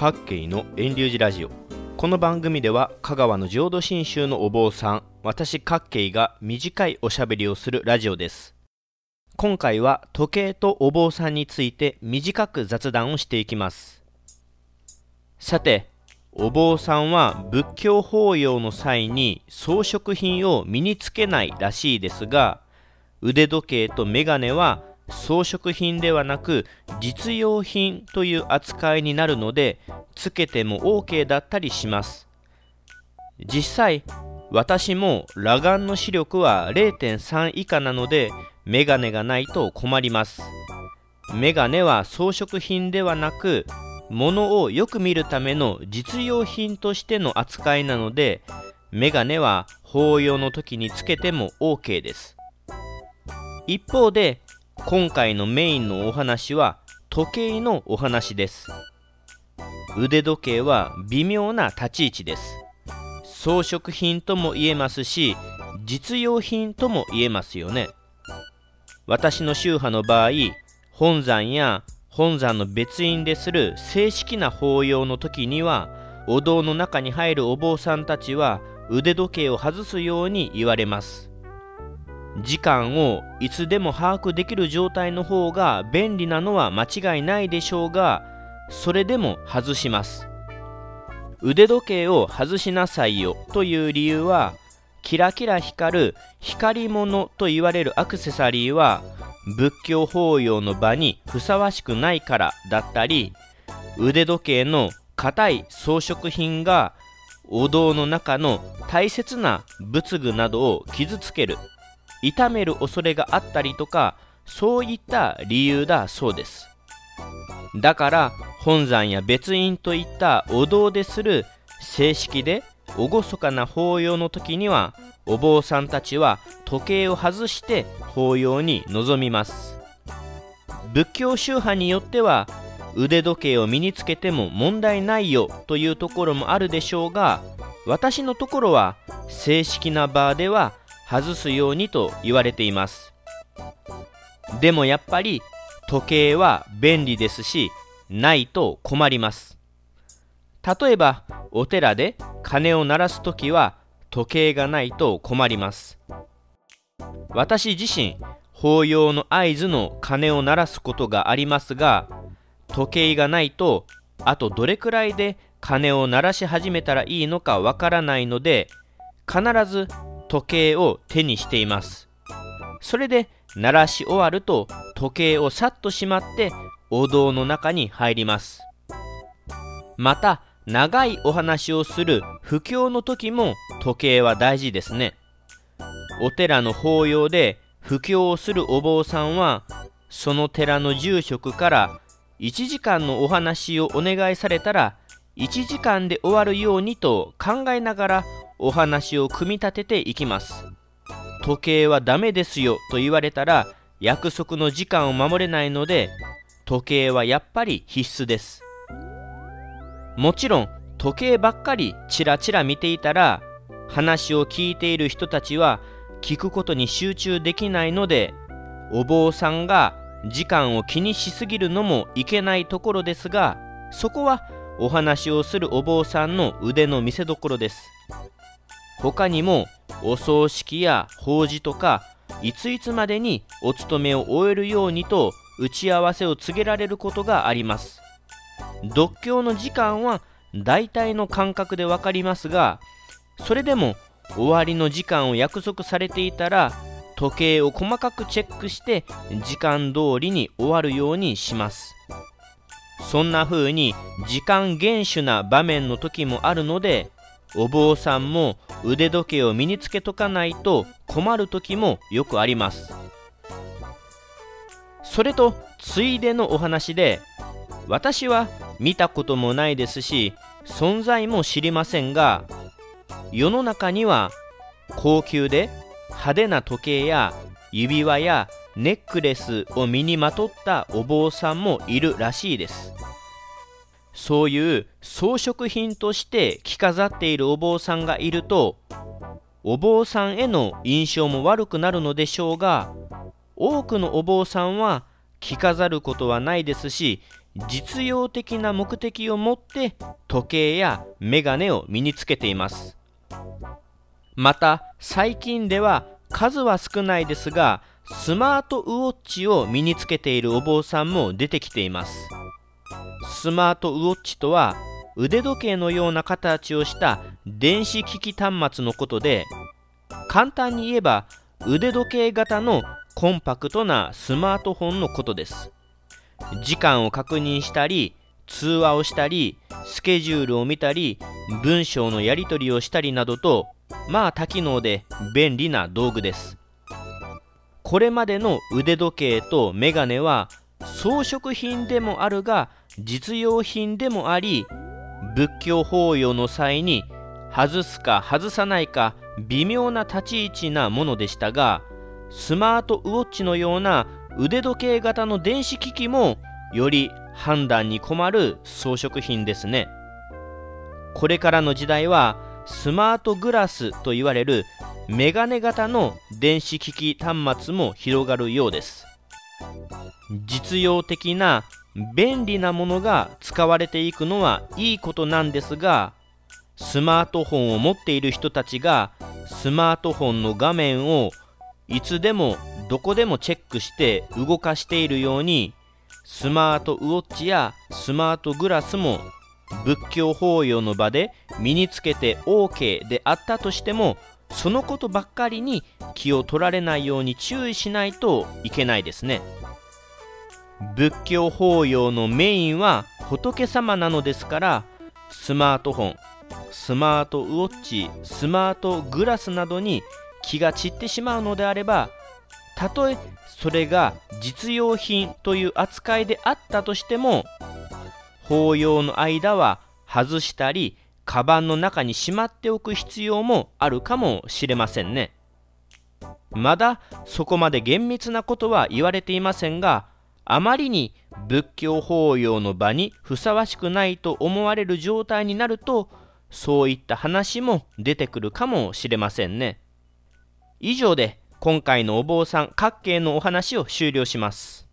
各系の遠流寺ラジオ。この番組では香川の浄土真宗のお坊さん私各系が短いおしゃべりをするラジオです。今回は時計とお坊さんについて短く雑談をしていきます。さてお坊さんは仏教法要の際に装飾品を身につけないらしいですが腕時計とメガネは装飾品ではなく実用品という扱いになるのでつけても OK だったりします。実際私も裸眼の視力は0.3以下なのでメガネがないと困ります。メガネは装飾品ではなく物をよく見るための実用品としての扱いなのでメガネは法要の時につけても OK です。一方で今回のメインのお話は時計のお話です。腕時計は微妙な立ち位置です。装飾品とも言えますし実用品とも言えますよね。私の宗派の場合本山や本山の別院でする正式な法要の時にはお堂の中に入るお坊さんたちは腕時計を外すように言われます。時間をいつでも把握できる状態の方が便利なのは間違いないでしょうがそれでも外します。腕時計を外しなさいよという理由はキラキラ光る光り物と言われるアクセサリーは仏教法要の場にふさわしくないからだったり腕時計の硬い装飾品がお堂の中の大切な仏具などを傷つける。痛める恐れがあったりとかそういった理由だそうです。だから本山や別院といったお堂でする正式で厳かな法要の時にはお坊さんたちは時計を外して法要に臨みます。仏教宗派によっては腕時計を身につけても問題ないよというところもあるでしょうが私のところは正式な場では外すようにと言われています。でもやっぱり時計は便利ですしないと困ります。例えばお寺で鐘を鳴らす時は時計がないと困ります。私自身法要の合図の鐘を鳴らすことがありますが時計がないとあとどれくらいで鐘を鳴らし始めたらいいのかわからないので必ず時計を手にしています。それで鳴らし終わると時計をさっとしまってお堂の中に入ります。また長いお話をする布教の時も時計は大事ですね。お寺の法要で布教をするお坊さんはその寺の住職から1時間のお話をお願いされたら1時間で終わるようにと考えながらお話を組み立てていきます。時計はダメですよと言われたら約束の時間を守れないので時計はやっぱり必須です。もちろん時計ばっかりチラチラ見ていたら話を聞いている人たちは聞くことに集中できないのでお坊さんが時間を気にしすぎるのもいけないところですがそこはお話をするお坊さんの腕の見せ所です。他にもお葬式や法事とかいついつまでにお勤めを終えるようにと打ち合わせを告げられることがあります読経の時間は大体の感覚で分かりますがそれでも終わりの時間を約束されていたら時計を細かくチェックして時間通りに終わるようにします。そんな風に時間厳守な場面の時もあるのでお坊さんも腕時計を身につけとかないと困る時もよくあります。それとついでのお話で私は見たこともないですし存在も知りませんが世の中には高級で派手な時計や指輪やネックレスを身にまとったお坊さんもいるらしいです。そういう装飾品として着飾っているお坊さんがいるとお坊さんへの印象も悪くなるのでしょうが多くのお坊さんは着飾ることはないですし実用的な目的を持って時計やメガネを身につけています。また最近では数は少ないですがスマートウォッチを身につけているお坊さんも出てきています。スマートウォッチとは腕時計のような形をした電子機器端末のことで簡単に言えば腕時計型のコンパクトなスマートフォンのことです。時間を確認したり通話をしたりスケジュールを見たり文章のやり取りをしたりなどとまあ多機能で便利な道具です。これまでの腕時計とメガネは装飾品でもあるが実用品でもあり仏教法要の際に外すか外さないか微妙な立ち位置なものでしたがスマートウォッチのような腕時計型の電子機器もより判断に困る装飾品ですね。これからの時代はスマートグラスと言われるメガネ型の電子機器端末も広がるようです。実用的な便利なものが使われていくのはいいことなんですがスマートフォンを持っている人たちがスマートフォンの画面をいつでもどこでもチェックして動かしているようにスマートウォッチやスマートグラスも仏教法要の場で身につけて OK であったとしてもそのことばっかりに気を取られないように注意しないといけないですね。仏教法要のメインは仏様なのですからスマートフォンスマートウォッチスマートグラスなどに気が散ってしまうのであればたとえそれが実用品という扱いであったとしても法要の間は外したりカバンの中にしまっておく必要もあるかもしれませんね。まだそこまで厳密なことは言われていませんがあまりに仏教法要の場にふさわしくないと思われる状態になるとそういった話も出てくるかもしれませんね。以上で今回のお坊さん各系のお話を終了します。